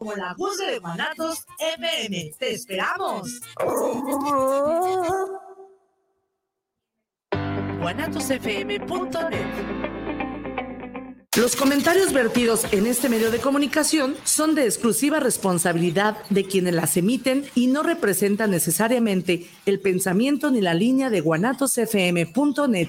Como la voz de Guanatos FM. ¡Te esperamos! guanatosfm.net los comentarios vertidos en este medio de comunicación son de exclusiva responsabilidad de quienes las emiten y no representan necesariamente el pensamiento ni la línea de guanatosfm.net.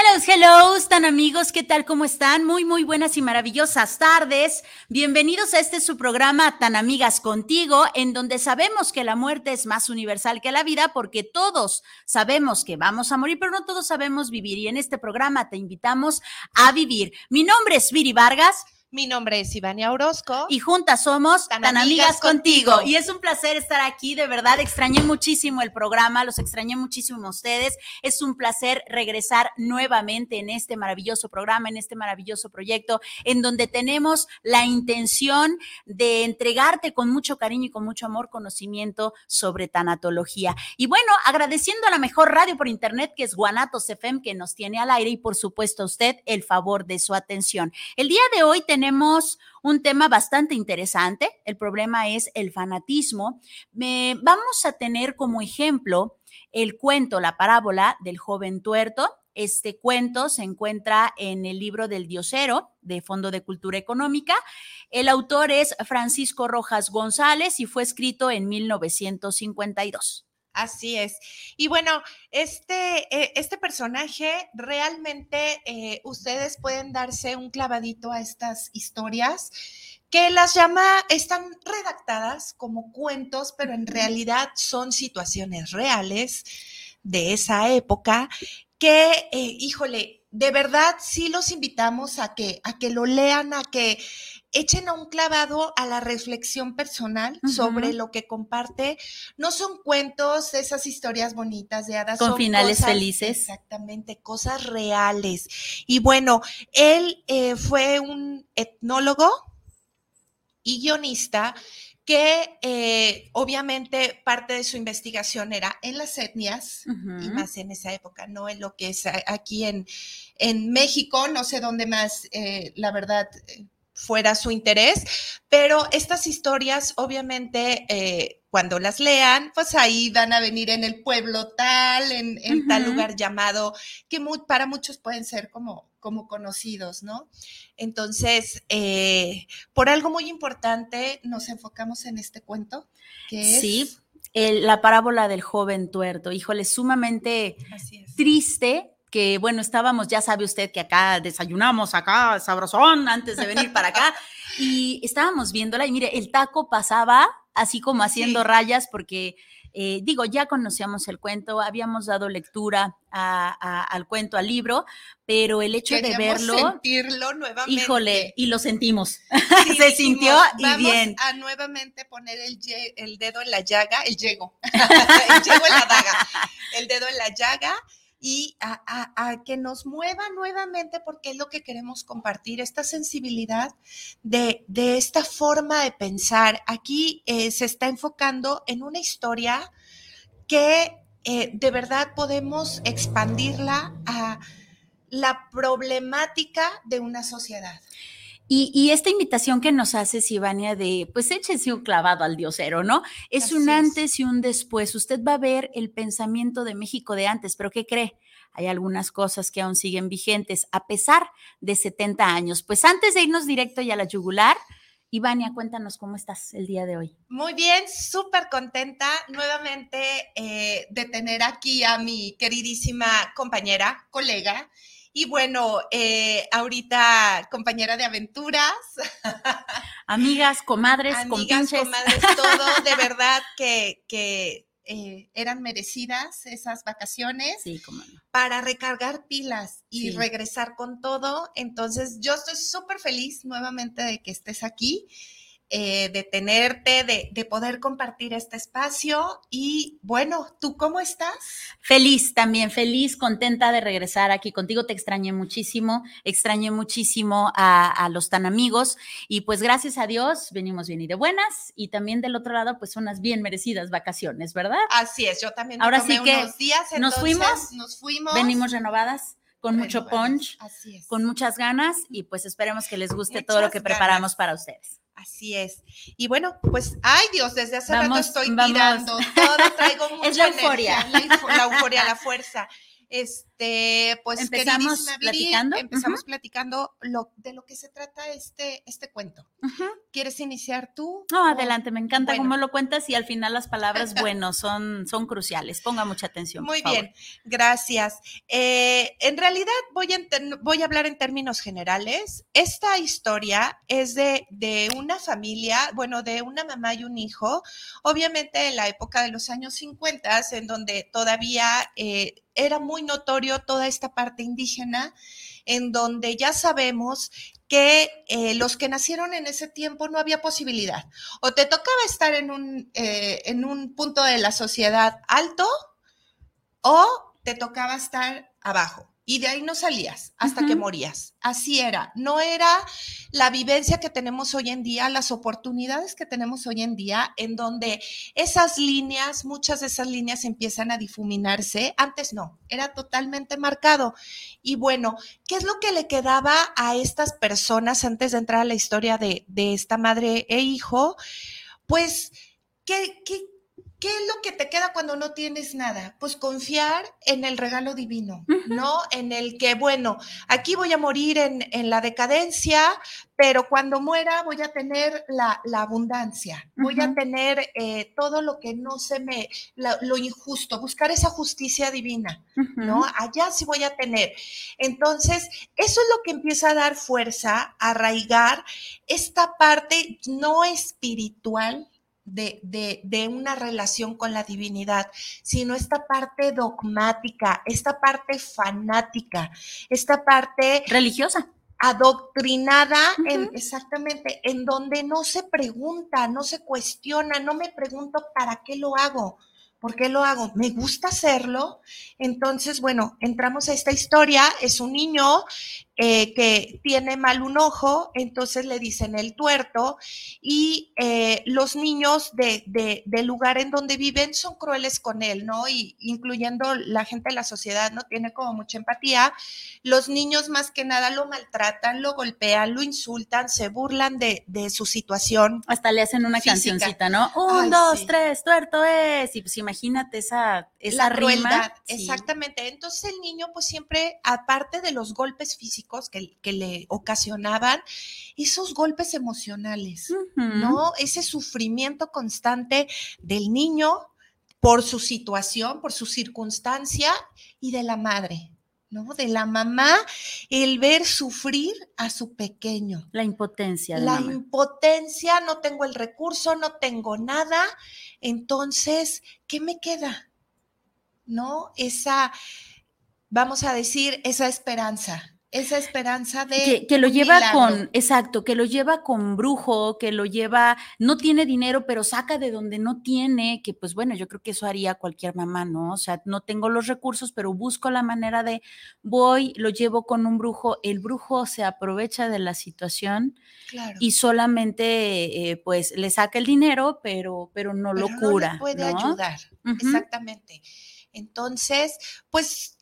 Hello, hello, tan amigos, ¿qué tal? ¿Cómo están? Muy, muy buenas y maravillosas tardes. Bienvenidos a este su programa Tan Amigas Contigo, en donde sabemos que la muerte es más universal que la vida, porque todos sabemos que vamos a morir, pero no todos sabemos vivir. Y en este programa te invitamos a vivir. Mi nombre es Viri Vargas. Mi nombre es Ivania Orozco. Y juntas somos tan, amigas, contigo. Y es un placer estar aquí, de verdad. Extrañé muchísimo el programa, los extrañé muchísimo a ustedes. Es un placer regresar nuevamente en este maravilloso programa, en este maravilloso proyecto, en donde tenemos la intención de entregarte con mucho cariño y con mucho amor conocimiento sobre tanatología. Y bueno, agradeciendo a la mejor radio por internet, que es Guanatos FM, que nos tiene al aire, y por supuesto a usted el favor de su atención. El día de hoy tenemos tenemos un tema bastante interesante. El problema es el fanatismo. vamos a tener como ejemplo el cuento, la parábola del joven tuerto. Este cuento se encuentra en el libro del Diosero de Fondo de Cultura Económica. El autor es Francisco Rojas González y fue escrito en 1952. Así es. Y bueno, este, eh, este personaje realmente eh, ustedes pueden darse un clavadito a estas historias que las llama, están redactadas como cuentos, pero en realidad son situaciones reales de esa época que, eh, híjole, de verdad sí los invitamos a que, a que lo lean, a que echen a un clavado a la reflexión personal sobre lo que comparte. No son cuentos, esas historias bonitas de hadas. Con finales felices. Exactamente, cosas reales. Y bueno, él eh, fue un etnólogo y guionista que eh, obviamente parte de su investigación era en las etnias, y más en esa época, no en lo que es aquí en, en México, no sé dónde más, eh, la verdad, fuera su interés, pero estas historias obviamente eh, cuando las lean, pues ahí van a venir en el pueblo tal, en, tal lugar llamado, que para muchos pueden ser como, como conocidos, ¿no? Entonces, eh, por algo muy importante nos enfocamos en este cuento, que es... Sí. la parábola del joven tuerto, híjole, sumamente triste, que bueno, estábamos, ya sabe usted que acá desayunamos acá sabrosón antes de venir para acá y estábamos viéndola y mire, el taco pasaba así como haciendo rayas porque eh, digo, ya conocíamos el cuento, habíamos dado lectura al cuento, al libro, pero el hecho de verlo, sentirlo nuevamente. híjole, y lo sentimos, se sintió y bien. a nuevamente poner el, el dedo en la llaga, el llego, el llego en la daga, el dedo en la llaga y a, que nos mueva nuevamente porque es lo que queremos compartir, esta sensibilidad de, esta forma de pensar. Aquí eh, se está enfocando en una historia que eh, de verdad podemos expandirla a la problemática de una sociedad. Y, esta invitación que nos hace Sivania de, pues échese un clavado al diosero, ¿no? Es un antes y un después. Usted va a ver el pensamiento de México de antes, pero ¿qué cree? Hay algunas cosas que aún siguen vigentes a pesar de 70 años. Pues antes de irnos directo ya a la yugular, Ivania, cuéntanos cómo estás el día de hoy. Muy bien, súper contenta nuevamente eh, de tener aquí a mi queridísima compañera, colega, y bueno, eh, ahorita compañera de aventuras. Amigas, comadres, Amigas, comadres, todo, de verdad que, que eh, eran merecidas esas vacaciones sí, para recargar pilas y regresar con todo. Entonces, yo estoy súper feliz nuevamente de que estés aquí eh, de tenerte, de, poder compartir este espacio. Y bueno, ¿tú cómo estás? Feliz también, feliz, contenta de regresar aquí contigo. Te extrañé muchísimo, extrañé muchísimo a, los tan amigos y pues gracias a Dios venimos bien y de buenas y también del otro lado pues unas bien merecidas vacaciones, ¿verdad? Así es, yo también. Ahora sí que días, nos fuimos, nos fuimos. Venimos renovadas con mucho punch, con muchas ganas y pues esperemos que les guste todo lo que preparamos para ustedes. Así es. Y bueno, pues, ay Dios, desde hace rato estoy tirando todo, traigo mucha es la euforia. la, euforia, la fuerza. Este, pues empezamos platicando. empezamos platicando lo, de lo que se trata este, este cuento. ¿Quieres iniciar tú? No, adelante, me encanta cómo lo cuentas y al final las palabras, bueno, son, son cruciales. Ponga mucha atención. Muy bien, gracias. Eh, en realidad voy a, voy a hablar en términos generales. Esta historia es de, de una familia, bueno, de una mamá y un hijo, obviamente en la época de los años 50, en donde todavía... Eh, era muy notorio toda esta parte indígena, en donde ya sabemos que eh, los que nacieron en ese tiempo no había posibilidad. O te tocaba estar en un, eh, en un punto de la sociedad alto o te tocaba estar abajo y de ahí no salías hasta que morías. Así era. No era la vivencia que tenemos hoy en día, las oportunidades que tenemos hoy en día, en donde esas líneas, muchas de esas líneas empiezan a difuminarse. Antes no, era totalmente marcado. Y bueno, ¿qué es lo que le quedaba a estas personas antes de entrar a la historia de, de esta madre e hijo? Pues, ¿qué, qué, ¿Qué es lo que te queda cuando no tienes nada? Pues confiar en el regalo divino, ¿no? En el que, bueno, aquí voy a morir en, la decadencia, pero cuando muera voy a tener la, abundancia, voy a tener eh, todo lo que no se me, lo injusto, buscar esa justicia divina, ¿no? Allá sí voy a tener. Entonces, eso es lo que empieza a dar fuerza, a arraigar esta parte no espiritual, de, una relación con la divinidad, sino esta parte dogmática, esta parte fanática, esta parte religiosa. Adoctrinada, en, exactamente, en donde no se pregunta, no se cuestiona, no me pregunto para qué lo hago, ¿Por qué lo hago? Me gusta hacerlo. Entonces, bueno, entramos a esta historia. Es un niño eh, que tiene mal un ojo, entonces le dicen el tuerto y eh, los niños de, del lugar en donde viven son crueles con él, ¿no? Y incluyendo la gente de la sociedad, ¿no? Tiene como mucha empatía. Los niños más que nada lo maltratan, lo golpean, lo insultan, se burlan de, su situación. Hasta le hacen una cancioncita, ¿no? Un, dos, tres, tuerto es. Y pues imagínate esa, esa la Exactamente. Entonces el niño pues siempre, aparte de los golpes físicos, que, le ocasionaban esos golpes emocionales, ¿no? Ese sufrimiento constante del niño por su situación, por su circunstancia y de la madre, ¿no? De la mamá, el ver sufrir a su pequeño. La impotencia. De la impotencia, no tengo el recurso, no tengo nada. Entonces, ¿qué me queda? ¿No? Esa, vamos a decir, esa esperanza esa esperanza de que, lo lleva con exacto que lo lleva con brujo que lo lleva no tiene dinero pero saca de donde no tiene que pues bueno yo creo que eso haría cualquier mamá no o sea no tengo los recursos pero busco la manera de voy lo llevo con un brujo el brujo se aprovecha de la situación y solamente eh, pues le saca el dinero pero pero no lo cura no puede ayudar exactamente. Entonces pues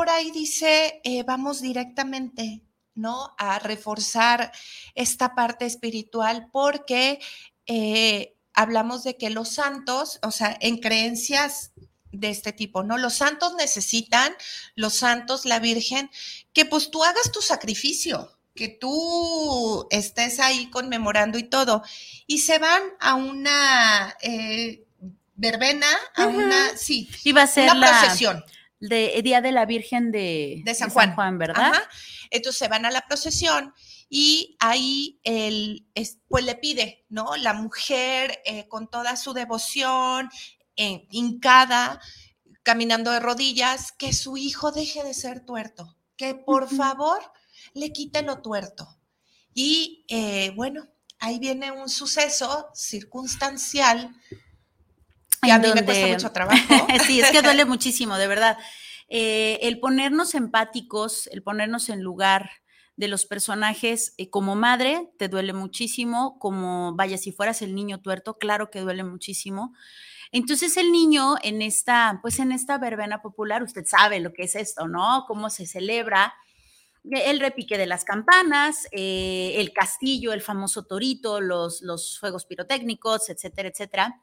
por ahí dice, eh, vamos directamente, ¿no? A reforzar esta parte espiritual porque eh, hablamos de que los santos, o sea, en creencias de este tipo, ¿no? Los santos necesitan, los santos, la Virgen, que pues tú hagas tu sacrificio, que tú estés ahí conmemorando y todo. Y se van a una eh, verbena, a una, sí, iba a ser una procesión. De Día de la Virgen de, de San, Juan. Juan. ¿verdad? Entonces se van a la procesión y ahí él, pues le pide, ¿no? La mujer eh, con toda su devoción, eh, hincada, caminando de rodillas, que su hijo deje de ser tuerto, que por favor le quite lo tuerto. Y eh, bueno, ahí viene un suceso circunstancial y a mí me cuesta mucho trabajo. sí, es que duele muchísimo, de verdad. Eh, el ponernos empáticos, el ponernos en lugar de los personajes eh, como madre, te duele muchísimo, como vaya, si fueras el niño tuerto, claro que duele muchísimo. Entonces el niño en esta, pues en esta verbena popular, usted sabe lo que es esto, ¿no? Cómo se celebra el repique de las campanas, eh, el castillo, el famoso torito, los, los fuegos pirotécnicos, etcétera, etcétera.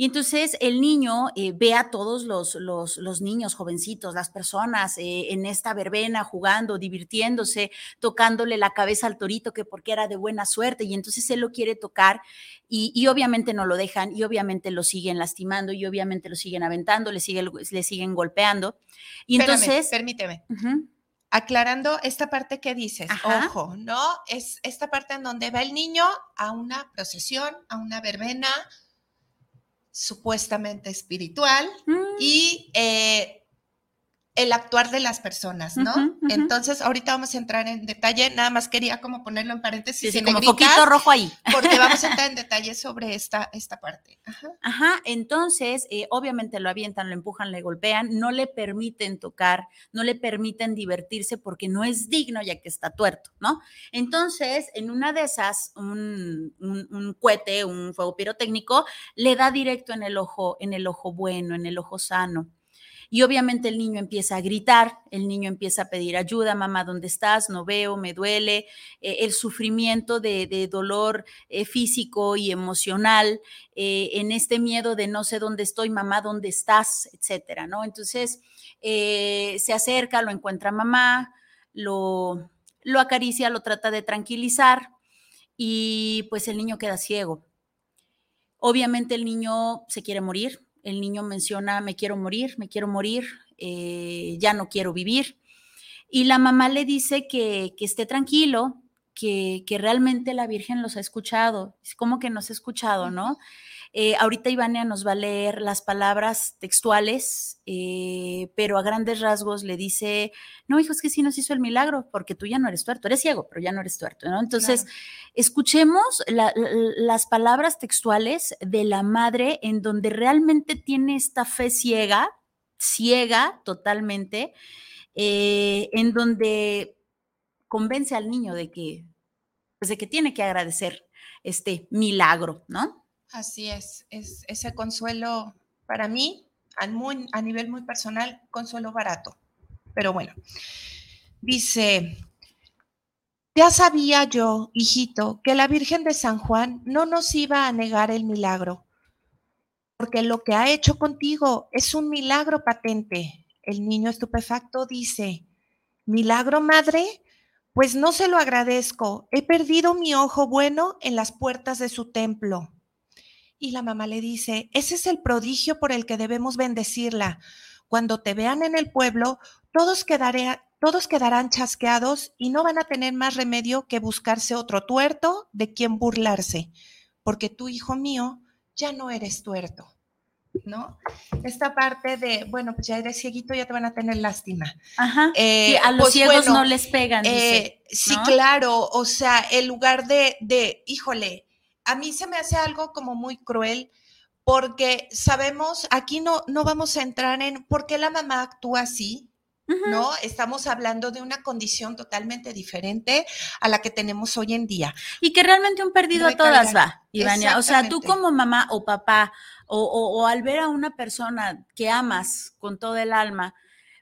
Y entonces el niño eh, ve a todos los, los, niños, jovencitos, las personas eh, en esta verbena jugando, divirtiéndose, tocándole la cabeza al torito que porque era de buena suerte y entonces él lo quiere tocar y, obviamente no lo dejan y obviamente lo siguen lastimando y obviamente lo siguen aventando, le, sigue, le siguen golpeando. Y entonces... Permíteme. aclarando esta parte que dices, ojo, ¿no? Es esta parte en donde va el niño a una procesión, a una verbena, supuestamente espiritual mm. y eh, el actuar de las personas, ¿no? Entonces, ahorita vamos a entrar en detalle, nada más quería como ponerlo en paréntesis. Sí, como poquito rojo ahí. Porque vamos a entrar en detalle sobre esta, esta parte. Ajá, entonces, eh, obviamente lo avientan, lo empujan, le golpean, no le permiten tocar, no le permiten divertirse porque no es digno ya que está tuerto, ¿no? Entonces, en una de esas, un, un, un cohete, un fuego pirotécnico, le da directo en el ojo, en el ojo bueno, en el ojo sano. Y obviamente el niño empieza a gritar, el niño empieza a pedir ayuda, mamá, ¿dónde estás? No veo, me duele. Eh, el sufrimiento de, dolor eh, físico y emocional, eh, en este miedo de no sé dónde estoy, mamá, ¿dónde estás? Etcétera, ¿no? Entonces se acerca, lo encuentra mamá, lo, lo acaricia, lo trata de tranquilizar y pues el niño queda ciego. Obviamente el niño se quiere morir, el niño menciona, me quiero morir, me quiero morir, eh, ya no quiero vivir. Y la mamá le dice que, esté tranquilo, que, realmente la Virgen los ha escuchado. Es como que nos ha escuchado, ¿no? Eh, ahorita Ivania nos va a leer las palabras textuales, eh, pero a grandes rasgos le dice, no, hijo, es que sí nos hizo el milagro, porque tú ya no eres tuerto, eres ciego, pero ya no eres tuerto, ¿no? Entonces, escuchemos las palabras textuales de la madre en donde realmente tiene esta fe ciega, ciega totalmente, eh, en donde convence al niño de que, pues de que tiene que agradecer este milagro, ¿no? Así es, es ese consuelo para mí, a, a nivel muy personal, consuelo barato. Pero bueno, dice, ya sabía yo, hijito, que la Virgen de San Juan no nos iba a negar el milagro, porque lo que ha hecho contigo es un milagro patente. El niño estupefacto dice, ¿milagro, madre? Pues no se lo agradezco. He perdido mi ojo bueno en las puertas de su templo. Y la mamá le dice, ese es el prodigio por el que debemos bendecirla. Cuando te vean en el pueblo, todos, todos quedarán chasqueados y no van a tener más remedio que buscarse otro tuerto de quien burlarse, porque tú, hijo mío, ya no eres tuerto. ¿no? Esta parte de, bueno, pues ya eres cieguito, ya te van a tener lástima. Ajá. Eh, a los pues ciegos no les pegan. Eh, sí, claro, o sea, en lugar de, de, híjole, a mí se me hace algo como muy cruel porque sabemos, aquí no, no vamos a entrar en por qué la mamá actúa así, ¿no? Estamos hablando de una condición totalmente diferente a la que tenemos hoy en día. Y que realmente un perdido a todas va, Ivania. O sea, tú como mamá o papá, o, o, al ver a una persona que amas con todo el alma,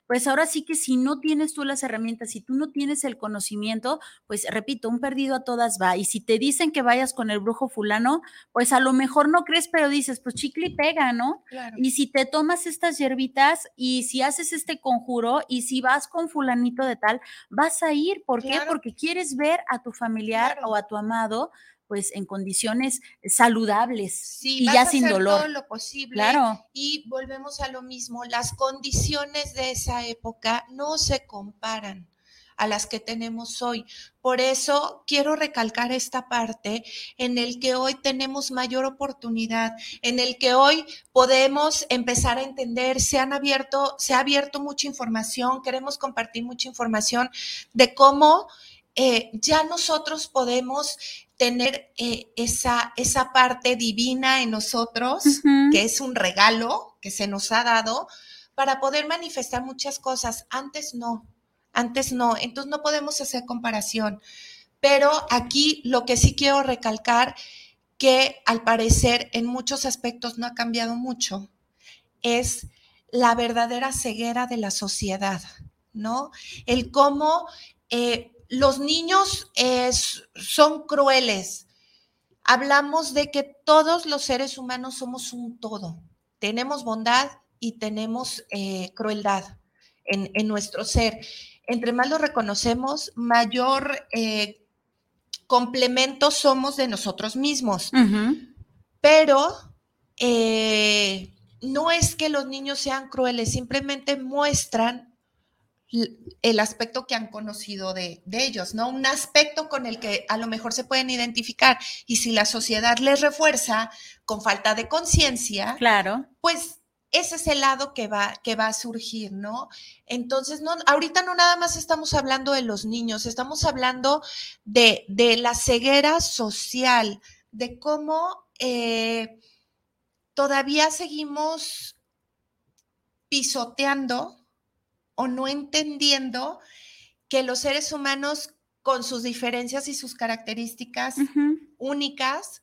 pues ahora sí que si no tienes tú las herramientas, si tú no tienes el conocimiento, pues repito, un perdido a todas va. Y si te dicen que vayas con el brujo fulano, pues a lo mejor no crees, pero dices, pues chicle y pega, ¿no? Y si te tomas estas hierbitas y si haces este conjuro y si vas con fulanito de tal, vas a ir. ¿Por qué? Porque quieres ver a tu familiar o a tu amado pues en condiciones saludables y ya sin dolor. Todo lo posible. Claro. Y volvemos a lo mismo, las condiciones de esa época no se comparan a las que tenemos hoy. Por eso quiero recalcar esta parte en el que hoy tenemos mayor oportunidad, en el que hoy podemos empezar a entender, se han abierto, se ha abierto mucha información, queremos compartir mucha información de cómo eh, ya nosotros podemos tener eh, esa, esa parte divina en nosotros, que es un regalo que se nos ha dado, para poder manifestar muchas cosas. Antes no, antes no, entonces no podemos hacer comparación. Pero aquí lo que sí quiero recalcar, que al parecer en muchos aspectos no ha cambiado mucho, es la verdadera ceguera de la sociedad, ¿no? El cómo eh, los niños son crueles. Hablamos de que todos los seres humanos somos un todo. Tenemos bondad y tenemos eh, crueldad en, nuestro ser. Entre más lo reconocemos, mayor eh, complemento somos de nosotros mismos. Pero eh, no es que los niños sean crueles, simplemente muestran el aspecto que han conocido de, ellos, ¿no? Un aspecto con el que a lo mejor se pueden identificar. Y si la sociedad les refuerza con falta de conciencia, claro. pues ese es el lado que va, que va a surgir, ¿no? Entonces, no, ahorita no nada más estamos hablando de los niños, estamos hablando de, de la ceguera social, de cómo eh, todavía seguimos pisoteando o no entendiendo que los seres humanos con sus diferencias y sus características únicas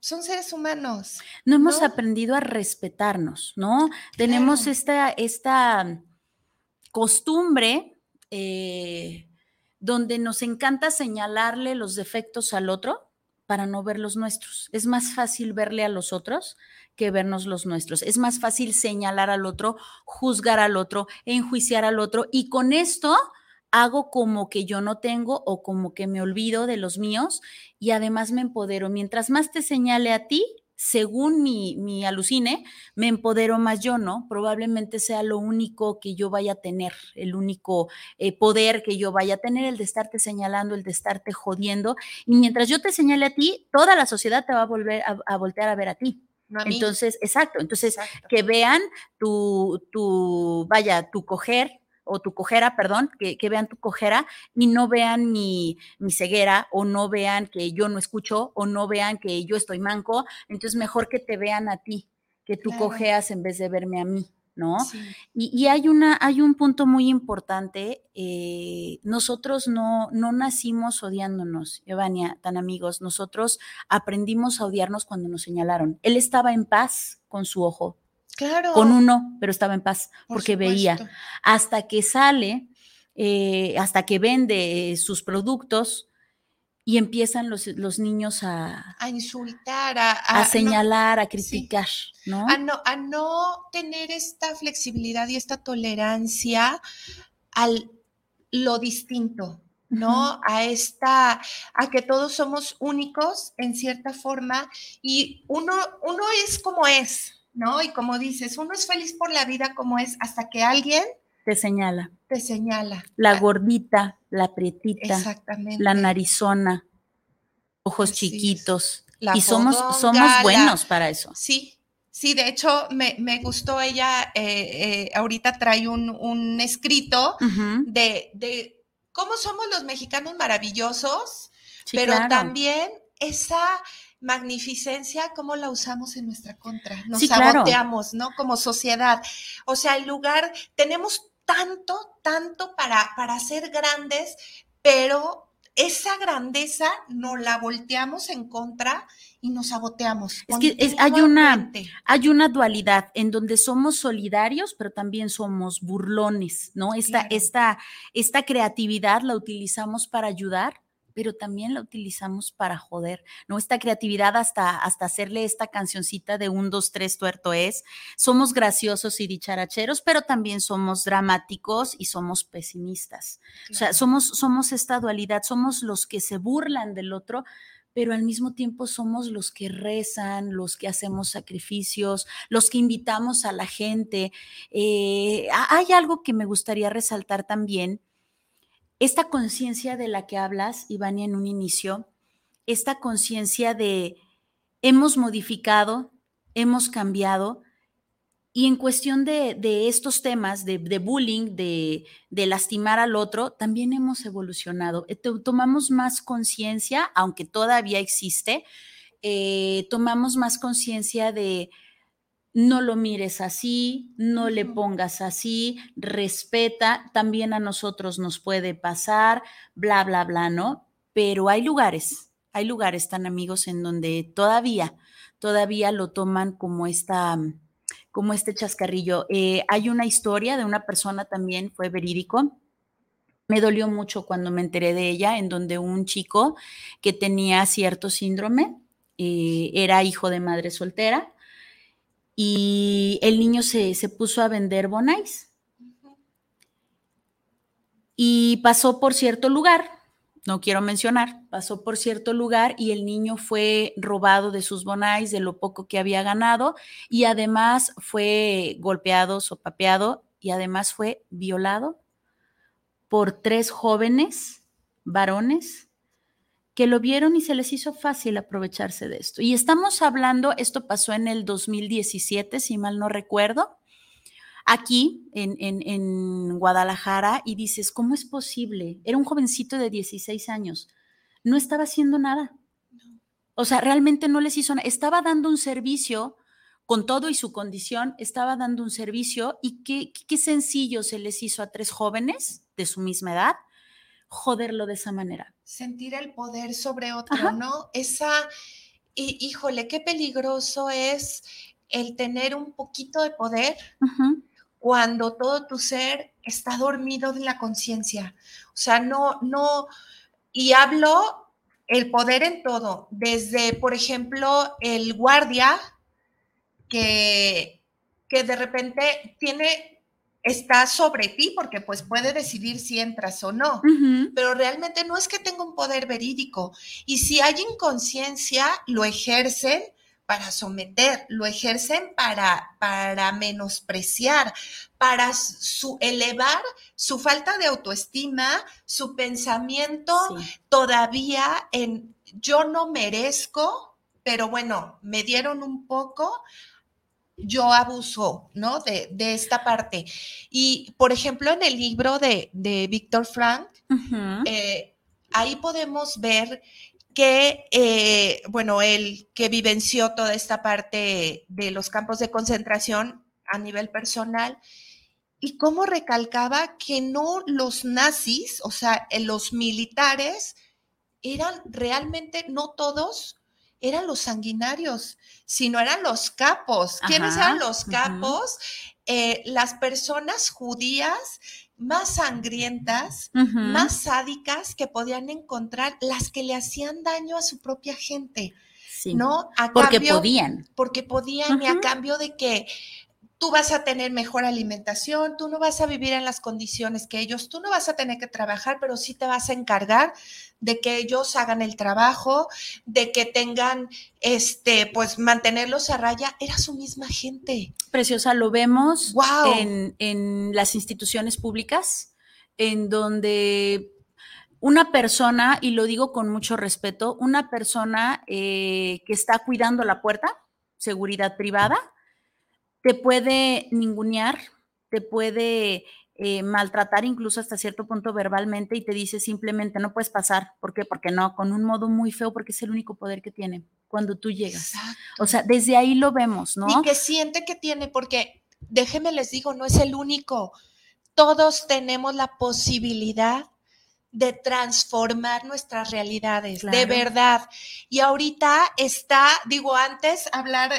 son seres humanos. No, hemos aprendido a respetarnos, ¿no? Tenemos esta, esta costumbre eh, donde nos encanta señalarle los defectos al otro para no ver los nuestros. Es más fácil verle a los otros que vernos los nuestros. Es más fácil señalar al otro, juzgar al otro, enjuiciar al otro y con esto hago como que yo no tengo o como que me olvido de los míos y además me empodero. Mientras más te señale a ti, según mi, alucine, me empodero más yo, ¿no? Probablemente sea lo único que yo vaya a tener, el único eh, poder que yo vaya a tener, el de estarte señalando, el de estarte jodiendo. Y mientras yo te señale a ti, toda la sociedad te va a volver a voltear a ver a ti. Entonces, exacto, entonces que vean tu, tu, vaya, tu coger o tu cojera, perdón, que, vean tu cojera y no vean mi, mi, ceguera o no vean que yo no escucho o no vean que yo estoy manco. Entonces, mejor que te vean a ti, que tú cojeas en vez de verme a mí. ¿no? Y, hay, una, hay un punto muy importante, eh, nosotros no, no nacimos odiándonos, Evania, tan amigos, nosotros aprendimos a odiarnos cuando nos señalaron. Él estaba en paz con su ojo, claro. con uno, pero estaba en paz porque veía. Hasta que sale, eh, hasta que vende sus productos, y empiezan los, los niños a, a insultar, a, a, señalar, a criticar, ¿no? A, ¿no? a no tener esta flexibilidad y esta tolerancia al lo distinto, ¿no? A esta, a que todos somos únicos en cierta forma y uno, uno es como es, ¿no? Y como dices, uno es feliz por la vida como es hasta que alguien te señala. Te señala. La gordita, la prietita, la narizona, ojos chiquitos. y somos, somos buenos para eso. Sí, sí, de hecho me, gustó ella, eh, eh, ahorita trae un, escrito de, cómo somos los mexicanos maravillosos, pero también esa magnificencia, cómo la usamos en nuestra contra. Nos saboteamos, ¿no? Como sociedad. O sea, el lugar, tenemos tanto, tanto para, para ser grandes, pero esa grandeza no la volteamos en contra y nos saboteamos. Es que hay, una, hay una dualidad en donde somos solidarios, pero también somos burlones, ¿no? Esta, esta, esta creatividad la utilizamos para ayudar, pero también la utilizamos para joder, ¿no? Esta creatividad hasta, hasta hacerle esta cancioncita de un, dos, tres, tuerto es. Somos graciosos y dicharacheros, pero también somos dramáticos y somos pesimistas. O sea, somos, somos esta dualidad, somos los que se burlan del otro, pero al mismo tiempo somos los que rezan, los que hacemos sacrificios, los que invitamos a la gente. Eh, hay algo que me gustaría resaltar también esta conciencia de la que hablas, Ivania, en un inicio, esta conciencia de hemos modificado, hemos cambiado, y en cuestión de, estos temas de, bullying, de, lastimar al otro, también hemos evolucionado. Eh, tomamos más conciencia, aunque todavía existe, eh, tomamos más conciencia de no lo mires así, no le pongas así, respeta, también a nosotros nos puede pasar, bla, bla, bla, ¿no? Pero hay lugares, hay lugares tan amigos en donde todavía, todavía lo toman como esta, como este chascarrillo. Eh, hay una historia de una persona también, fue verídico, me dolió mucho cuando me enteré de ella, en donde un chico que tenía cierto síndrome, eh, era hijo de madre soltera, y el niño se, puso a vender bonais. Y pasó por cierto lugar, no quiero mencionar, pasó por cierto lugar y el niño fue robado de sus bonais, de lo poco que había ganado, y además fue golpeado, sopapeado, y además fue violado por tres jóvenes varones que lo vieron y se les hizo fácil aprovecharse de esto. Y estamos hablando, esto pasó en el 2017, si mal no recuerdo, aquí en, Guadalajara, y dices, ¿cómo es posible? Era un jovencito de 16 años, no estaba haciendo nada. O sea, realmente no les hizo nada, estaba dando un servicio con todo y su condición, estaba dando un servicio y qué, qué sencillo se les hizo a tres jóvenes de su misma edad joderlo de esa manera. Sentir el poder sobre otro, ¿no? Esa, híjole, qué peligroso es el tener un poquito de poder cuando todo tu ser está dormido de la conciencia. O sea, no, no, y hablo el poder en todo, desde, por ejemplo, el guardia que, que de repente tiene está sobre ti porque pues puede decidir si entras o no, pero realmente no es que tenga un poder verídico. Y si hay inconsciencia lo ejercen para someter, lo ejercen para, para menospreciar, para su, elevar su falta de autoestima, su pensamiento todavía en yo no merezco, pero bueno, me dieron un poco, yo abuso, ¿no? De, esta parte. Y, por ejemplo, en el libro de, de Víctor Frank, eh, ahí podemos ver que, eh, bueno, él que vivenció toda esta parte de los campos de concentración a nivel personal, y cómo recalcaba que no los nazis, o sea, los militares, eran realmente, no todos, eran los sanguinarios, sino eran los capos. ¿Quiénes eran los capos? Eh, las personas judías más sangrientas, más sádicas que podían encontrar, las que le hacían daño a su propia gente. ¿No? porque podían. Porque podían y a cambio de que tú vas a tener mejor alimentación, tú no vas a vivir en las condiciones que ellos, tú no vas a tener que trabajar, pero sí te vas a encargar de que ellos hagan el trabajo, de que tengan, este, pues mantenerlos a raya, era su misma gente. Preciosa, lo vemos en, las instituciones públicas, en donde una persona, y lo digo con mucho respeto, una persona eh, que está cuidando la puerta, seguridad privada, te puede ningunear, te puede eh, maltratar incluso hasta cierto punto verbalmente y te dice simplemente no puedes pasar. ¿Por qué? Porque no, con un modo muy feo porque es el único poder que tiene cuando tú llegas. O sea, desde ahí lo vemos, ¿no? Y que siente que tiene, porque déjeme les digo, no es el único. Todos tenemos la posibilidad de transformar nuestras realidades, de verdad. Y ahorita está, digo, antes hablar,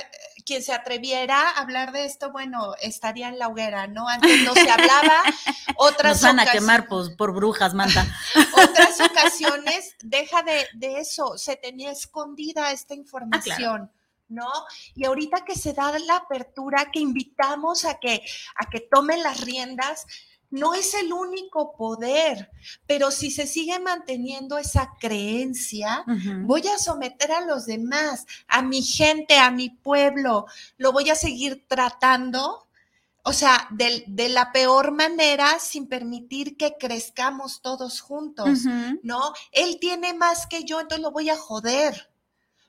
quien se atreviera a hablar de esto, bueno, estaría en la hoguera, ¿no? Antes no se hablaba, otras Nos van a quemar por, por brujas, manta. otras ocasiones, deja de, de, eso, se tenía escondida esta información. Ah, ¿no? Y ahorita que se da la apertura, que invitamos a que, a que tomen las riendas, no es el único poder, pero si se sigue manteniendo esa creencia, voy a someter a los demás, a mi gente, a mi pueblo, lo voy a seguir tratando, o sea, de, la peor manera sin permitir que crezcamos todos juntos, ¿no? Él tiene más que yo, entonces lo voy a joder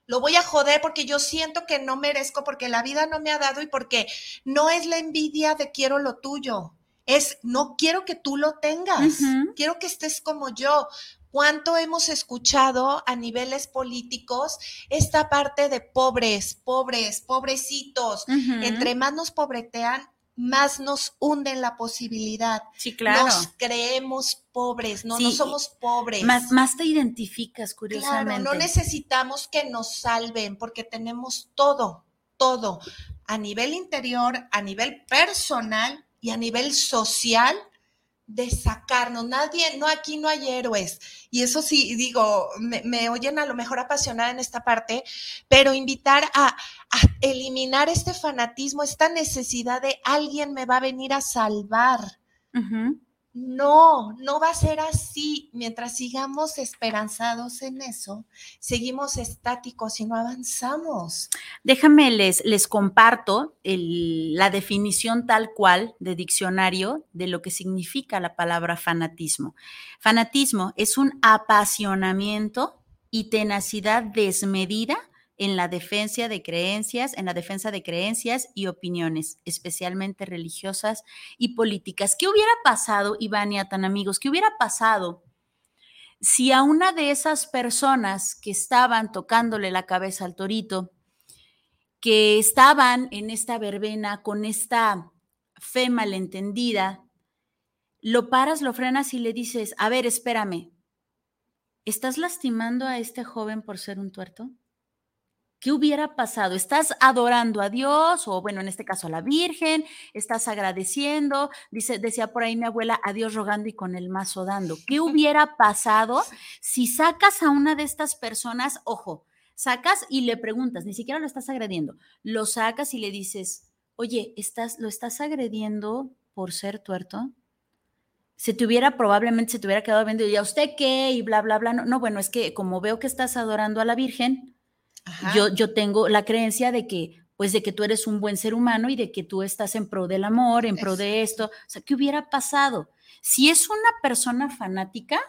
lo voy a joder porque yo siento que no merezco, porque la vida no me ha dado y porque no es la envidia de quiero lo tuyo, es no quiero que tú lo tengas, quiero que estés como yo. ¿Cuánto hemos escuchado a niveles políticos esta parte de pobres, pobres, pobrecitos? Entre más nos pobretean, más nos hunden la posibilidad. Sí, claro. Nos creemos pobres, no, no somos pobres. Más, más te identificas, curiosamente. Claro, no necesitamos que nos salven porque tenemos todo, todo, a nivel interior, a nivel personal y a nivel social de sacarnos. Nadie, no, aquí no hay héroes. Y eso sí, digo, me, oyen a lo mejor apasionada en esta parte, pero invitar a, eliminar este fanatismo, esta necesidad de alguien me va a venir a salvar. No, no va a ser así. Mientras sigamos esperanzados en eso, seguimos estáticos y no avanzamos. Déjame, les, les comparto la definición tal cual de diccionario de lo que significa la palabra fanatismo. Fanatismo es un apasionamiento y tenacidad desmedida en la defensa de creencias, en la defensa de creencias y opiniones, especialmente religiosas y políticas. ¿Qué hubiera pasado, Iván y Atan amigos? ¿Qué hubiera pasado si a una de esas personas que estaban tocándole la cabeza al torito, que estaban en esta verbena con esta fe malentendida, lo paras, lo frenas y le dices, a ver, espérame, ¿estás lastimando a este joven por ser un tuerto? ¿Qué hubiera pasado? ¿Estás adorando a Dios o, bueno, en este caso a la Virgen? ¿Estás agradeciendo? Dice, decía por ahí mi abuela, a Dios rogando y con el mazo dando. ¿Qué hubiera pasado si sacas a una de estas personas, ojo, sacas y le preguntas, ni siquiera lo estás agrediendo, lo sacas y le dices, oye, ¿estás, ¿lo estás agrediendo por ser tuerto? se te hubiera probablemente se te hubiera quedado viendo y a usted qué y bla bla bla no, no bueno es que como veo que estás adorando a la Virgen yo, yo tengo la creencia de que, pues de que tú eres un buen ser humano y de que tú estás en pro del amor, en pro de esto. O sea, ¿qué hubiera pasado? Si es una persona fanática,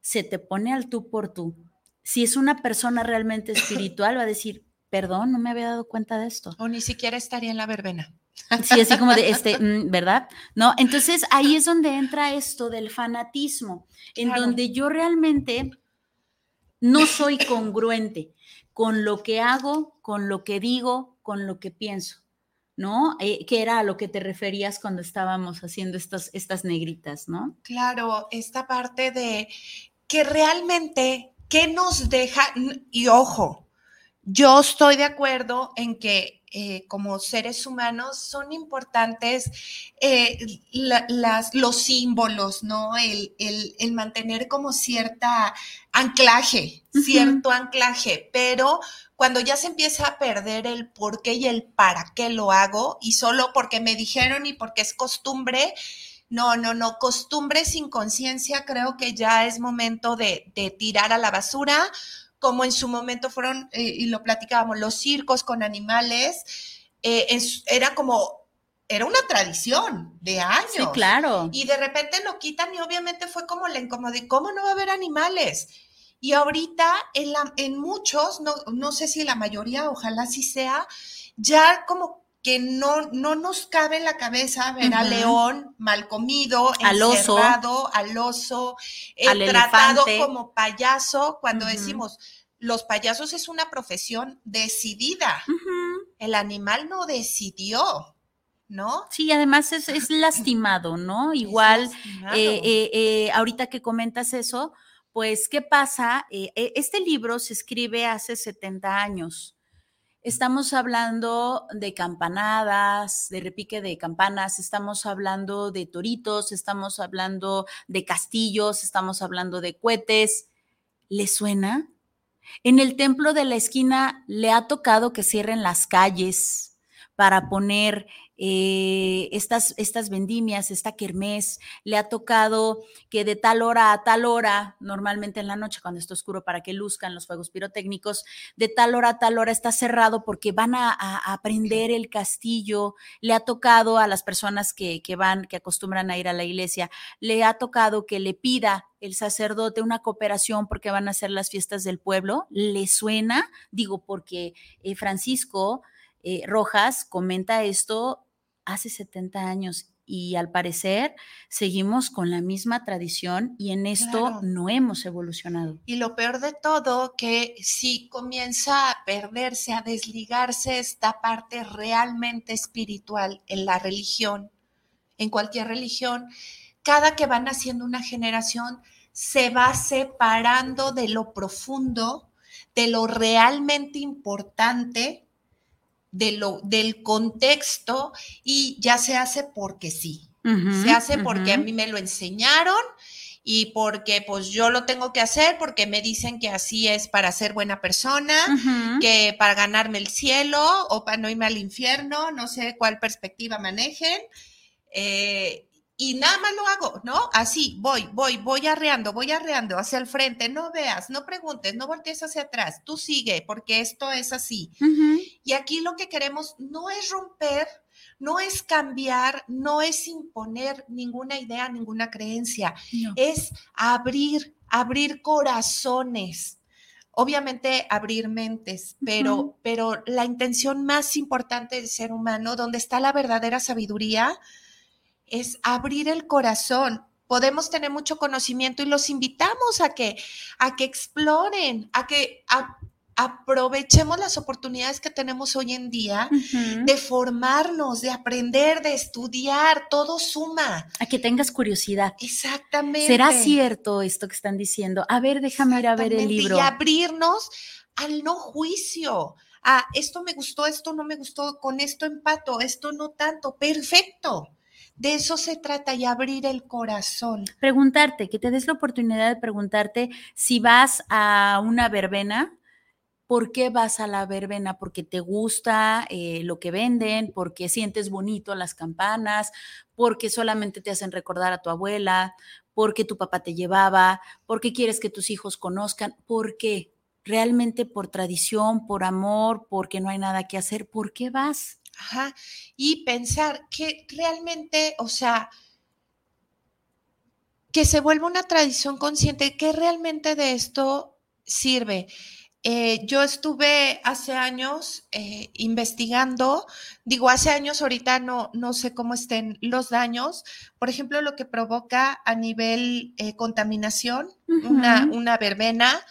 se te pone al tú por tú. Si es una persona realmente espiritual, va a decir, perdón, no me había dado cuenta de esto. O ni siquiera estaría en la verbena. Sí, así como de este, mm, ¿verdad? No, entonces ahí es donde entra esto del fanatismo, en donde yo realmente no soy congruente con lo que hago, con lo que digo, con lo que pienso, ¿no? Eh, que era a lo que te referías cuando estábamos haciendo estas, estas negritas, ¿no? Claro, esta parte de que realmente, ¿qué nos deja? Y ojo, yo estoy de acuerdo en que eh, como seres humanos son importantes eh, las, los símbolos, ¿no? El, el, mantener como cierta anclaje, cierto anclaje, pero cuando ya se empieza a perder el por qué y el para qué lo hago y solo porque me dijeron y porque es costumbre, no, no, no, costumbre sin conciencia creo que ya es momento de, de tirar a la basura como en su momento fueron, eh, y lo platicábamos, los circos con animales, eh, era como, era una tradición de años. Sí, claro. Y de repente lo quitan y obviamente fue como la incomodidad, ¿cómo no va a haber animales? Y ahorita en, la, en muchos, no, no sé si la mayoría, ojalá sí sea, ya como que no, no nos cabe en la cabeza ver a león mal comido, al oso, al oso, eh, tratado como payaso, cuando decimos, los payasos es una profesión decidida. El animal no decidió. ¿no? Sí, además es, lastimado, ¿no? Igual, eh, eh, ahorita que comentas eso, pues, ¿qué pasa? este libro se escribe hace 70 años. Estamos hablando de campanadas, de repique de campanas, estamos hablando de toritos, estamos hablando de castillos, estamos hablando de cohetes. ¿Le suena? En el templo de la esquina le ha tocado que cierren las calles para poner eh, estas, estas vendimias, esta kermés, le ha tocado que de tal hora a tal hora, normalmente en la noche cuando está oscuro para que luzcan los fuegos pirotécnicos, de tal hora a tal hora está cerrado porque van a, a, prender el castillo, le ha tocado a las personas que, que van, que acostumbran a ir a la iglesia, le ha tocado que le pida el sacerdote una cooperación porque van a hacer las fiestas del pueblo, le suena, digo, porque eh, Francisco eh, Rojas comenta esto hace 70 años y al parecer seguimos con la misma tradición y en esto no hemos evolucionado. Y lo peor de todo, que si comienza a perderse, a desligarse esta parte realmente espiritual en la religión, en cualquier religión, cada que van haciendo una generación se va separando de lo profundo, de lo realmente importante de lo, del contexto y ya se hace porque sí. se hace porque a mí me lo enseñaron y porque pues yo lo tengo que hacer porque me dicen que así es para ser buena persona, que para ganarme el cielo o para no irme al infierno, no sé cuál perspectiva manejen. Eh, y nada más lo hago, ¿no? Así, voy, voy, voy arreando, voy arreando hacia el frente, no veas, no preguntes, no voltees hacia atrás, tú sigue, porque esto es así. Y aquí lo que queremos no es romper, no es cambiar, no es imponer ninguna idea, ninguna creencia, es abrir, abrir corazones. Obviamente abrir mentes, pero, pero la intención más importante del ser humano, donde está la verdadera sabiduría, es abrir el corazón. Podemos tener mucho conocimiento y los invitamos a que, a que exploren, a que aprovechemos las oportunidades que tenemos hoy en día de formarnos, de aprender, de estudiar, todo suma. A que tengas curiosidad. Exactamente. ¿Será cierto esto que están diciendo? A ver, déjame ir a ver el libro. Y abrirnos al no juicio. A esto me gustó, esto no me gustó, con esto empato, esto no tanto. Perfecto. De eso se trata y abrir el corazón. Preguntarte, que te des la oportunidad de preguntarte si vas a una verbena, ¿por qué vas a la verbena? ¿Porque te gusta eh, lo que venden? ¿Porque sientes bonito las campanas? ¿Porque solamente te hacen recordar a tu abuela? ¿Porque tu papá te llevaba? ¿Porque quieres que tus hijos conozcan? ¿Por qué? ¿Realmente por tradición, por amor, porque no hay nada que hacer? ¿Por qué vas? Ajá. Y pensar que realmente, o sea, que se vuelva una tradición consciente, que realmente de esto sirve. Eh, yo estuve hace años eh, investigando, digo hace años, ahorita no, no sé cómo estén los daños, por ejemplo, lo que provoca a nivel eh, contaminación, una, una verbena,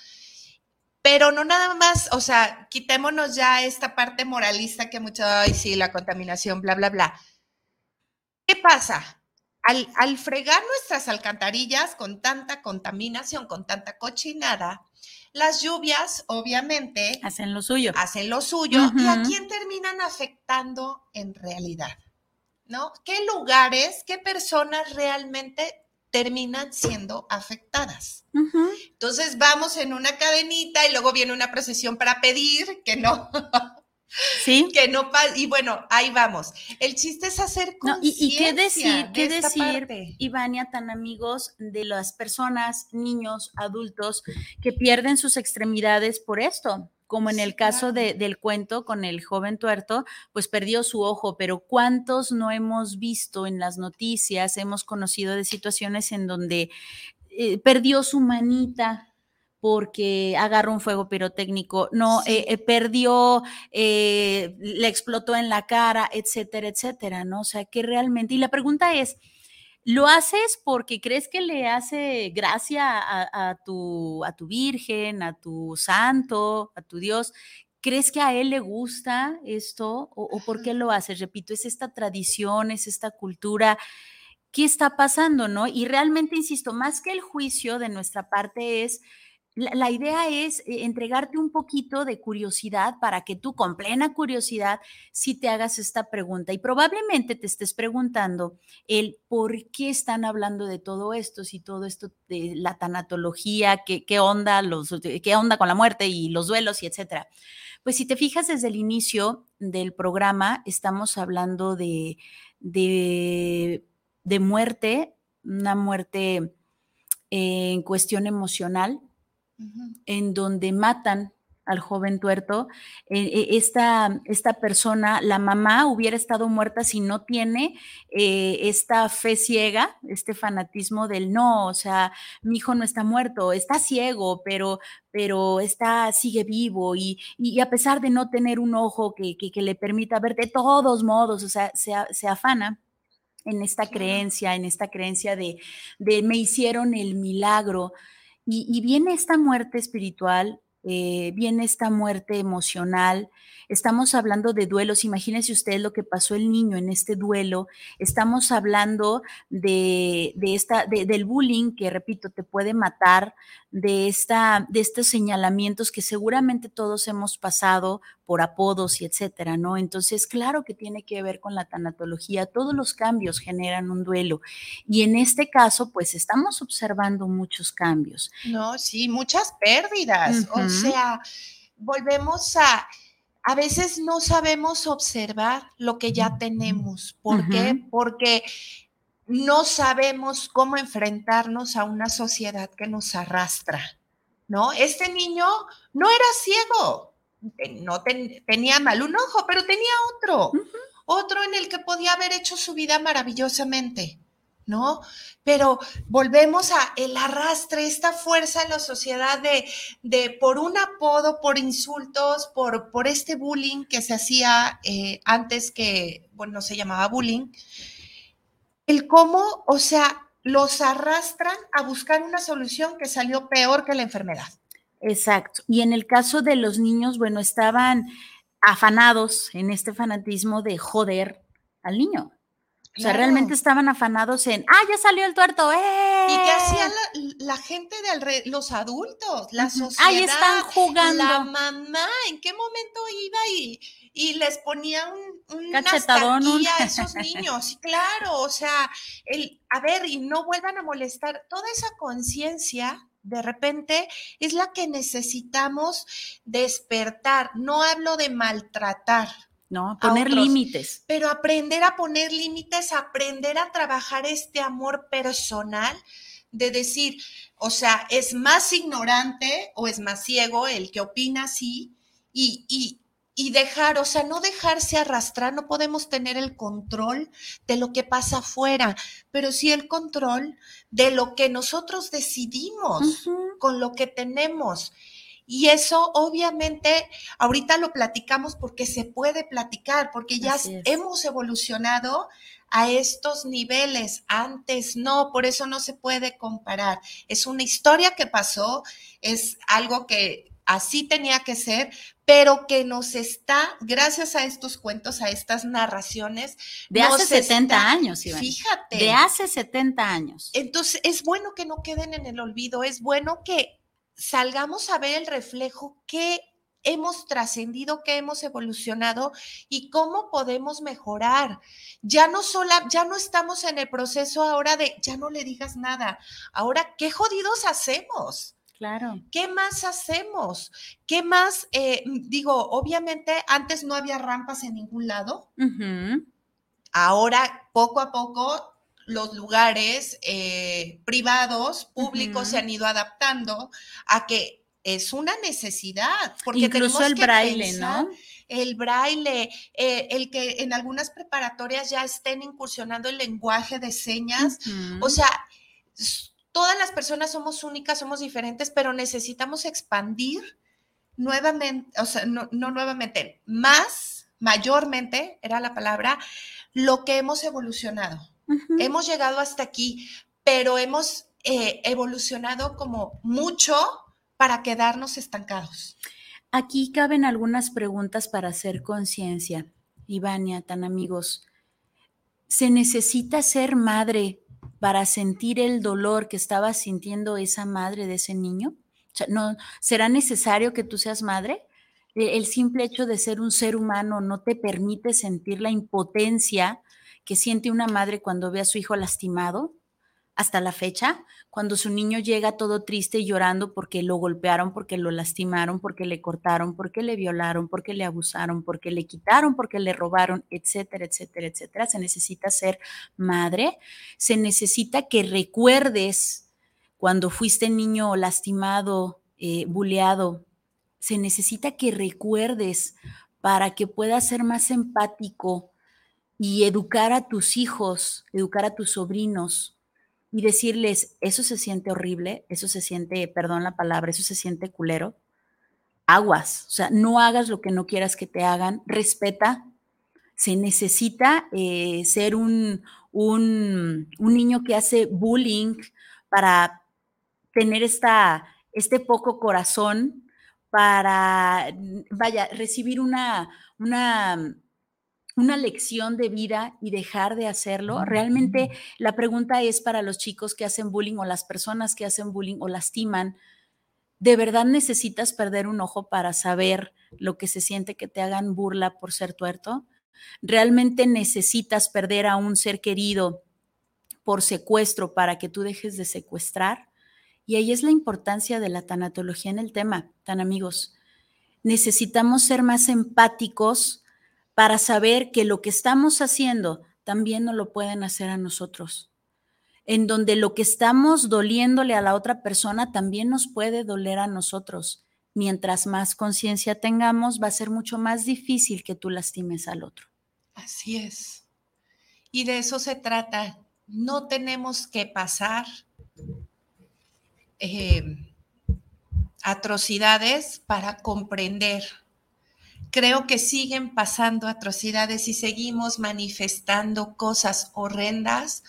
pero no nada más, o sea, quitémonos ya esta parte moralista que mucho, ay, sí, la contaminación, bla, bla, bla. ¿Qué pasa? Al, al, fregar nuestras alcantarillas con tanta contaminación, con tanta cochinada, las lluvias, obviamente, hacen lo suyo. Hacen lo suyo. ¿Y a quién terminan afectando en realidad? ¿No? ¿Qué lugares, qué personas realmente terminan siendo afectadas. Entonces vamos en una cadenita y luego viene una procesión para pedir que no. Sí. Que no y bueno, ahí vamos. El chiste es hacer conciencia. y, qué decir, qué decir, Ivania, tan amigos de las personas, niños, adultos que pierden sus extremidades por esto como en el caso del cuento con el joven tuerto, pues perdió su ojo, pero ¿cuántos no hemos visto en las noticias, hemos conocido de situaciones en donde eh, perdió su manita? porque agarró un fuego pirotécnico, no, eh, eh, perdió, le explotó en la cara, etcétera, etcétera, ¿no? O sea, que realmente, y la pregunta es, ¿Lo haces porque crees que le hace gracia a, tu, a tu Virgen, a tu santo, a tu Dios, ¿Crees que a él le gusta esto o, por qué lo hace? Repito, es esta tradición, es esta cultura. ¿Qué está pasando, no? Y realmente, insisto, más que el juicio de nuestra parte es la, idea es eh, entregarte un poquito de curiosidad para que tú con plena curiosidad si te hagas esta pregunta y probablemente te estés preguntando el por qué están hablando de todo esto, si todo esto de la tanatología, qué, qué onda, los, qué onda con la muerte y los duelos y etcétera. Pues si te fijas desde el inicio del programa, estamos hablando de, de, de muerte, una muerte en cuestión emocional, en donde matan al joven tuerto, eh, eh, esta, esta, persona, la mamá hubiera estado muerta si no tiene eh, esta fe ciega, este fanatismo del no, o sea, mi hijo no está muerto, está ciego, pero, pero está, sigue vivo y, a pesar de no tener un ojo que, le permita ver de todos modos, o sea, se, afana en esta creencia, en esta creencia de, de me hicieron el milagro. Y, viene esta muerte espiritual, eh, viene esta muerte emocional, Estamos hablando de duelos. Imagínense ustedes lo que pasó el niño en este duelo. Estamos hablando de, esta, del bullying que, repito, te puede matar, de, esta, de estos señalamientos que seguramente todos hemos pasado por apodos y etcétera, ¿no? Entonces, claro que tiene que ver con la tanatología. Todos los cambios generan un duelo. Y en este caso, pues estamos observando muchos cambios. No, sí, muchas pérdidas. O sea, volvemos a a veces no sabemos observar lo que ya tenemos. ¿Por qué? Porque no sabemos cómo enfrentarnos a una sociedad que nos arrastra, ¿no? Este niño no era ciego, no tenía mal un ojo, pero tenía otro, otro en el que podía haber hecho su vida maravillosamente. ¿no? Pero volvemos a el arrastre, esta fuerza en la sociedad de, de por un apodo, por insultos, por, por este bullying que se hacía eh, antes que, bueno, se llamaba bullying, el cómo, o sea, los arrastran a buscar una solución que salió peor que la enfermedad. Exacto. Y en el caso de los niños, bueno, estaban afanados en este fanatismo de joder al niño. O sea, realmente estaban afanados en, ah, ya salió el tuerto, ¡eh! Y que hacía la, gente de alrededor, los adultos, la sociedad. Ahí están jugando. La mamá, ¿en qué momento iba y, y les ponía un, una a esos niños? Claro, o sea, el, a ver, y no vuelvan a molestar. Toda esa conciencia de repente es la que necesitamos despertar. No hablo de maltratar, ¿no? Poner límites. Pero aprender a poner límites, aprender a trabajar este amor personal de decir, o sea, es más ignorante o es más ciego el que opina así y, y, y dejar, o sea, no dejarse arrastrar, no podemos tener el control de lo que pasa afuera, pero sí el control de lo que nosotros decidimos con lo que tenemos. Y eso obviamente ahorita lo platicamos porque se puede platicar, porque ya hemos evolucionado a estos niveles. Antes no, por eso no se puede comparar. Es una historia que pasó, es algo que así tenía que ser, pero que nos está, gracias a estos cuentos, a estas narraciones. De hace 70 años, Iván. Fíjate. De hace 70 años. Entonces, es bueno que no queden en el olvido, es bueno que salgamos a ver el reflejo que hemos trascendido, que hemos evolucionado y cómo podemos mejorar. Ya no sola, ya no estamos en el proceso ahora de ya no le digas nada. Ahora, ¿qué jodidos hacemos? Claro. ¿Qué más hacemos? ¿Qué más? Eh, digo, obviamente antes no había rampas en ningún lado. Ahora, poco a poco, los lugares eh, privados, públicos, se han ido adaptando a que es una necesidad. Porque Incluso el braille, ¿no? El braille, eh, el que en algunas preparatorias ya estén incursionando el lenguaje de señas. O sea, todas las personas somos únicas, somos diferentes, pero necesitamos expandir nuevamente, o sea, no, no nuevamente, más, mayormente, era la palabra, lo que hemos evolucionado. Hemos llegado hasta aquí, pero hemos eh, evolucionado como mucho para quedarnos estancados. aquí caben algunas preguntas para hacer conciencia. Ivania, tan amigos, ¿se necesita ser madre para sentir el dolor que estaba sintiendo esa madre de ese niño? ¿no, ¿Será necesario que tú seas madre? E, el simple hecho de ser un ser humano no te permite sentir la impotencia que siente una madre cuando ve a su hijo lastimado hasta la fecha, cuando su niño llega todo triste y llorando porque lo golpearon, porque lo lastimaron, porque le cortaron, porque le violaron, porque le abusaron, porque le quitaron, porque le robaron, etcétera, etcétera, etcétera. Se necesita ser madre, se necesita que recuerdes cuando fuiste niño lastimado, eh, buleado, se necesita que recuerdes para que puedas ser más empático y educar a tus hijos, educar a tus sobrinos y decirles, eso se siente horrible, eso se siente, perdón la palabra, eso se siente culero. Aguas, o sea, no hagas lo que no quieras que te hagan, respeta. Se necesita eh, ser un, un, un niño que hace bullying para tener esta, este poco corazón, para, vaya, recibir una, una una lección de vida y dejar de hacerlo? Realmente la pregunta es para los chicos que hacen bullying o las personas que hacen bullying o lastiman. ¿De verdad necesitas perder un ojo para saber lo que se siente que te hagan burla por ser tuerto? ¿Realmente necesitas perder a un ser querido por secuestro para que tú dejes de secuestrar? Y ahí es la importancia de la tanatología en el tema, tan amigos. Necesitamos ser más empáticos para saber que lo que estamos haciendo también no lo pueden hacer a nosotros. En donde lo que estamos doliéndole a la otra persona también nos puede doler a nosotros. Mientras más conciencia tengamos, va a ser mucho más difícil que tú lastimes al otro. Así es. Y de eso se trata. No tenemos que pasar eh, atrocidades para comprender creo que siguen pasando atrocidades y seguimos manifestando cosas horrendas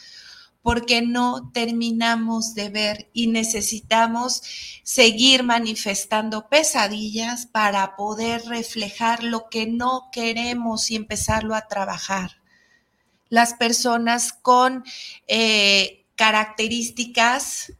porque no terminamos de ver y necesitamos seguir manifestando pesadillas para poder reflejar lo que no queremos y empezarlo a trabajar. Las personas con eh, características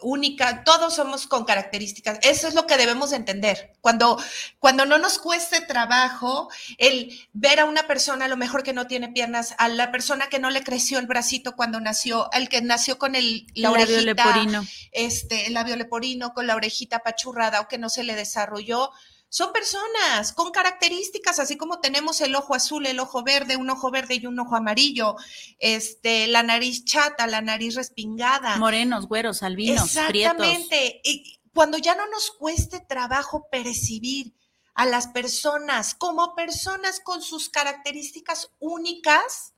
única, todos somos con características. Eso es lo que debemos entender. Cuando, cuando no nos cueste trabajo el ver a una persona a lo mejor que no tiene piernas, a la persona que no le creció el bracito cuando nació, el que nació con el la orejita, leporino. este, el labio leporino con la orejita pachurrada o que no se le desarrolló, son personas con características, así como tenemos el ojo azul, el ojo verde, un ojo verde y un ojo amarillo, este, la nariz chata, la nariz respingada. Morenos, güeros, albinos, Exactamente. Y cuando ya no nos cueste trabajo percibir a las personas como personas con sus características únicas,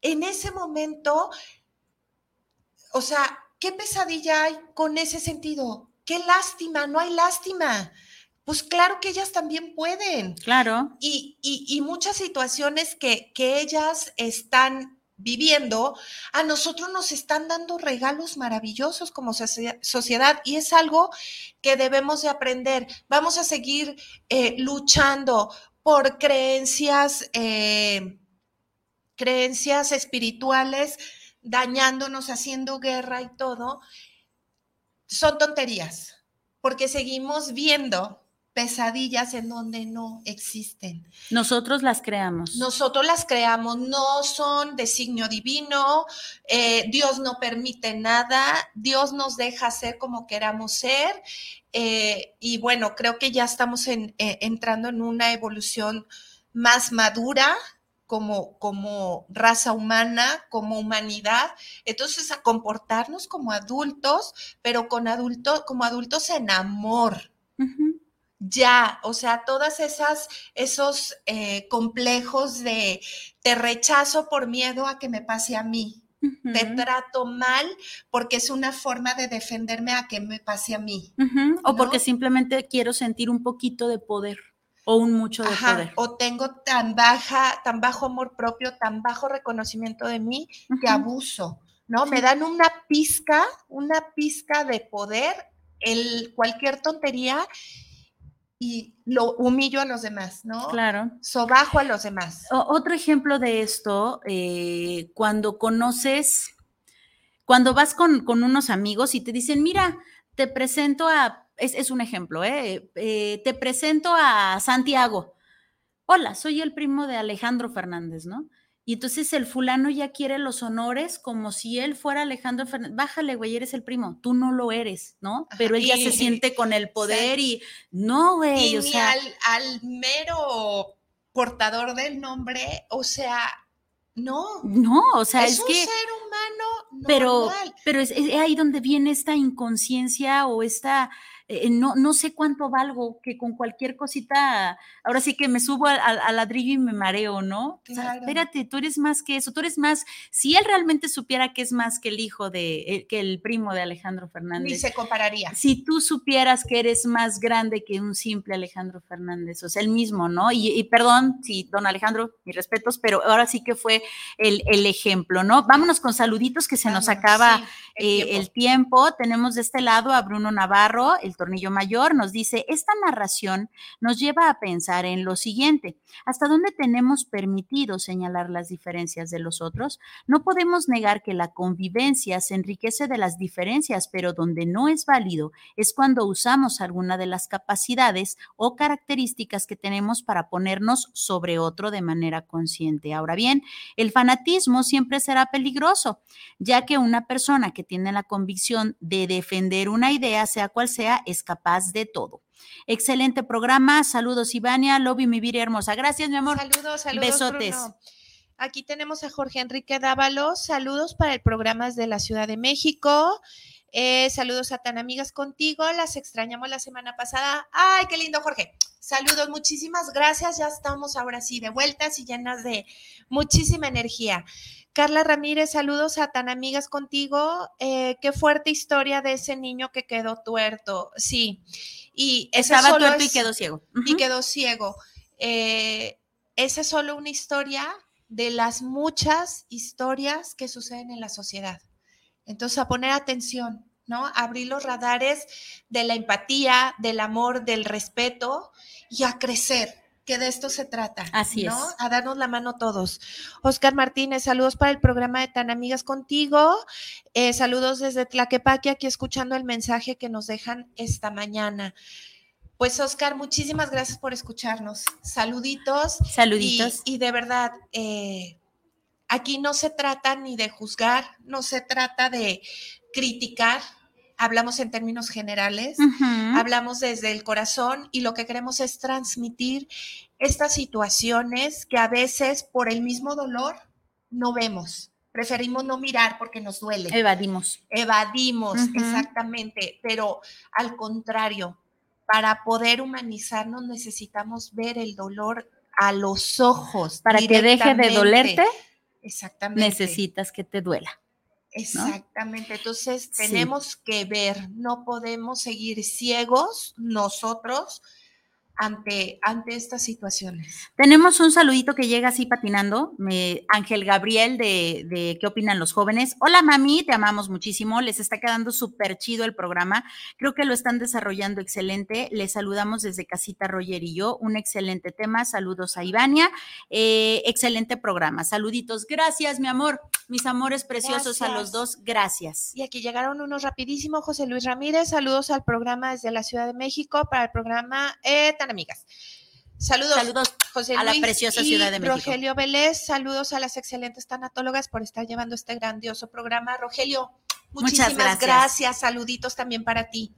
en ese momento, o sea, ¿qué pesadilla hay con ese sentido? Qué lástima, no hay lástima pues claro que ellas también pueden. Claro. Y, muchas situaciones que, que ellas están viviendo, a nosotros nos están dando regalos maravillosos como sociedad y es algo que debemos de aprender. Vamos a seguir eh, luchando por creencias, eh, creencias espirituales, dañándonos, haciendo guerra y todo. Son tonterías, porque seguimos viendo pesadillas en donde no existen. Nosotros las creamos. Nosotros las creamos, no son designio divino, eh, Dios no permite nada, Dios nos deja ser como queramos ser. Eh, y bueno, creo que ya estamos en, eh, entrando en una evolución más madura, como, como, raza humana, como humanidad. Entonces, a comportarnos como adultos, pero con adultos, como adultos en amor ya, o sea, todas esas, esos eh, complejos de te rechazo por miedo a que me pase a mí. Te trato mal porque es una forma de defenderme a que me pase a mí. O porque simplemente quiero sentir un poquito de poder o un mucho de poder. O tengo tan baja, tan bajo amor propio, tan bajo reconocimiento de mí que abuso, ¿no? Me dan una pizca, una pizca de poder, el, cualquier tontería y lo humillo a los demás, ¿no? Claro. Sobajo a los demás. otro ejemplo de esto, eh, cuando conoces, cuando vas con, unos amigos y te dicen, mira, te presento a, es, un ejemplo, ¿eh? ¿eh? te presento a Santiago. Hola, soy el primo de Alejandro Fernández, ¿no? Y entonces el fulano ya quiere los honores como si él fuera Alejandro Fernández. Bájale, güey, eres el primo. Tú no lo eres, ¿no? Pero él ya se siente con el poder y no, güey. Y o sea, al, mero portador del nombre, o sea, no. No, o sea, es, es un que. ser humano. Pero, pero es, ahí donde viene esta inconsciencia o esta eh, no, no sé cuánto valgo, que con cualquier cosita, ahora sí que me subo al, ladrillo y me mareo, ¿no? espérate, tú eres más que eso, tú eres más, si él realmente supiera que es más que el hijo de, eh, que el primo de Alejandro Fernández. Ni se compararía. Si tú supieras que eres más grande que un simple Alejandro Fernández, o sea, el mismo, ¿no? Y, perdón, sí, don Alejandro, mis respetos, pero ahora sí que fue el, ejemplo, ¿no? Vámonos con saluditos que se nos acaba eh, el, tiempo. Tenemos de este lado a Bruno Navarro, el Tornillo Mayor, nos dice, esta narración nos lleva a pensar en lo siguiente, ¿hasta dónde tenemos permitido señalar las diferencias de los otros? No podemos negar que la convivencia se enriquece de las diferencias, pero donde no es válido es cuando usamos alguna de las capacidades o características que tenemos para ponernos sobre otro de manera consciente. Ahora bien, el fanatismo siempre será peligroso, ya que una persona que tiene la convicción de defender una idea, sea cual sea, es capaz de todo. Excelente programa. Saludos, Ivania. Lobby, mi vida hermosa. Gracias, mi amor. Saludos, saludos. Besotes. Aquí tenemos a Jorge Enrique Dávalos. Saludos para el programa de la Ciudad de México. Eh, saludos a tan amigas contigo. Las extrañamos la semana pasada. Ay, qué lindo, Jorge. Saludos, muchísimas gracias. Ya estamos ahora sí de vueltas y llenas de muchísima energía. Carla Ramírez, saludos a tan amigas contigo. Eh, qué fuerte historia de ese niño que quedó tuerto. Sí, y estaba tuerto y quedó ciego. Y quedó ciego. Eh, esa es solo una historia de las muchas historias que suceden en la sociedad. Entonces, a poner atención, ¿no? abrir los radares de la empatía, del amor, del respeto y a crecer que de esto se trata. Así ¿no? A darnos la mano todos. Oscar Martínez, saludos para el programa de Tan Amigas Contigo. Eh, saludos desde Tlaquepaque, aquí escuchando el mensaje que nos dejan esta mañana. Pues Oscar, muchísimas gracias por escucharnos. Saluditos. Saluditos. Y, de verdad, eh, aquí no se trata ni de juzgar, no se trata de criticar, hablamos en términos generales, hablamos desde el corazón y lo que queremos es transmitir estas situaciones que a veces por el mismo dolor no vemos. Preferimos no mirar porque nos duele. Evadimos. Evadimos, exactamente. Pero al contrario, para poder humanizarnos necesitamos ver el dolor a los ojos. Para que deje de dolerte, exactamente. necesitas que te duela. Exactamente, entonces tenemos que ver, no podemos seguir ciegos nosotros ante, ante estas situaciones. Tenemos un saludito que llega así patinando, Ángel Gabriel de, de, ¿Qué opinan los jóvenes? Hola mami, te amamos muchísimo, les está quedando súper chido el programa, creo que lo están desarrollando excelente, les saludamos desde Casita Roger y yo, un excelente tema, saludos a Ivania, eh, excelente programa, saluditos, gracias mi amor, mis amores preciosos a los dos, gracias. Y aquí llegaron unos rapidísimos, José Luis Ramírez, saludos al programa desde la Ciudad de México para el programa eh, amigas. Saludos, saludos José Luis a la preciosa Ciudad de México. Rogelio Vélez, saludos a las excelentes tanatólogas por estar llevando este grandioso programa. Rogelio, muchísimas gracias. gracias. Saluditos también para ti.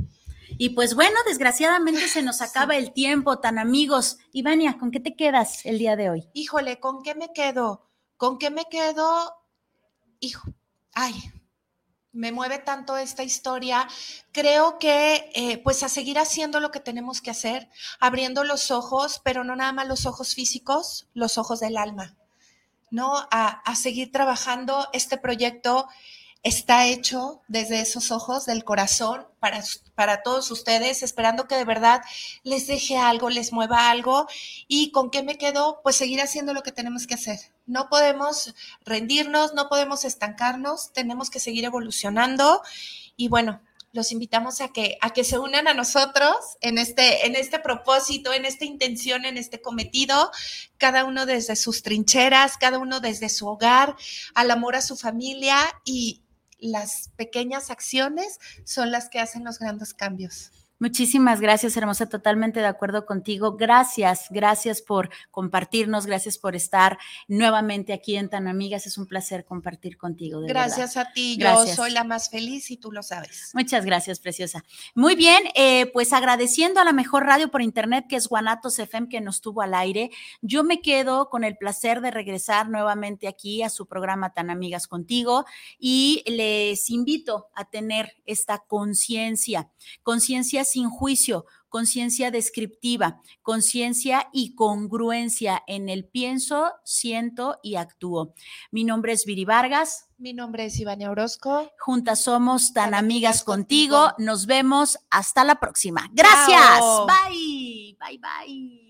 Y pues bueno, desgraciadamente se nos acaba el tiempo, tan amigos. Ivania, ¿con qué te quedas el día de hoy? Híjole, ¿con qué me quedo? ¿Con qué me quedo? Hijo, ay, me mueve tanto esta historia. Creo que eh, pues a seguir haciendo lo que tenemos que hacer, abriendo los ojos, pero no nada más los ojos físicos, los ojos del alma, ¿no? A, a seguir trabajando este proyecto está hecho desde esos ojos del corazón para, para todos ustedes, esperando que de verdad les deje algo, les mueva algo. ¿Y con qué me quedo? Pues seguir haciendo lo que tenemos que hacer. No podemos rendirnos, no podemos estancarnos, tenemos que seguir evolucionando. Y bueno, los invitamos a que, a que se unan a nosotros en este, en este propósito, en esta intención, en este cometido, cada uno desde sus trincheras, cada uno desde su hogar, al amor a su familia y las pequeñas acciones son las que hacen los grandes cambios. Muchísimas gracias, hermosa, totalmente de acuerdo contigo. Gracias, gracias por compartirnos, gracias por estar nuevamente aquí en Tan Amigas. Es un placer compartir contigo. gracias a ti, yo soy la más feliz y tú lo sabes. Muchas gracias, preciosa. Muy bien, eh, pues agradeciendo a la mejor radio por internet que es Guanatos FM que nos tuvo al aire. Yo me quedo con el placer de regresar nuevamente aquí a su programa Tan Amigas contigo y les invito a tener esta conciencia, conciencia sin juicio, conciencia descriptiva, conciencia y congruencia en el pienso, siento y actúo. Mi nombre es Viri Vargas. Mi nombre es Ivania Orozco. Juntas somos tan, amigas, contigo. Nos vemos hasta la próxima. Gracias. Bye. Bye, bye.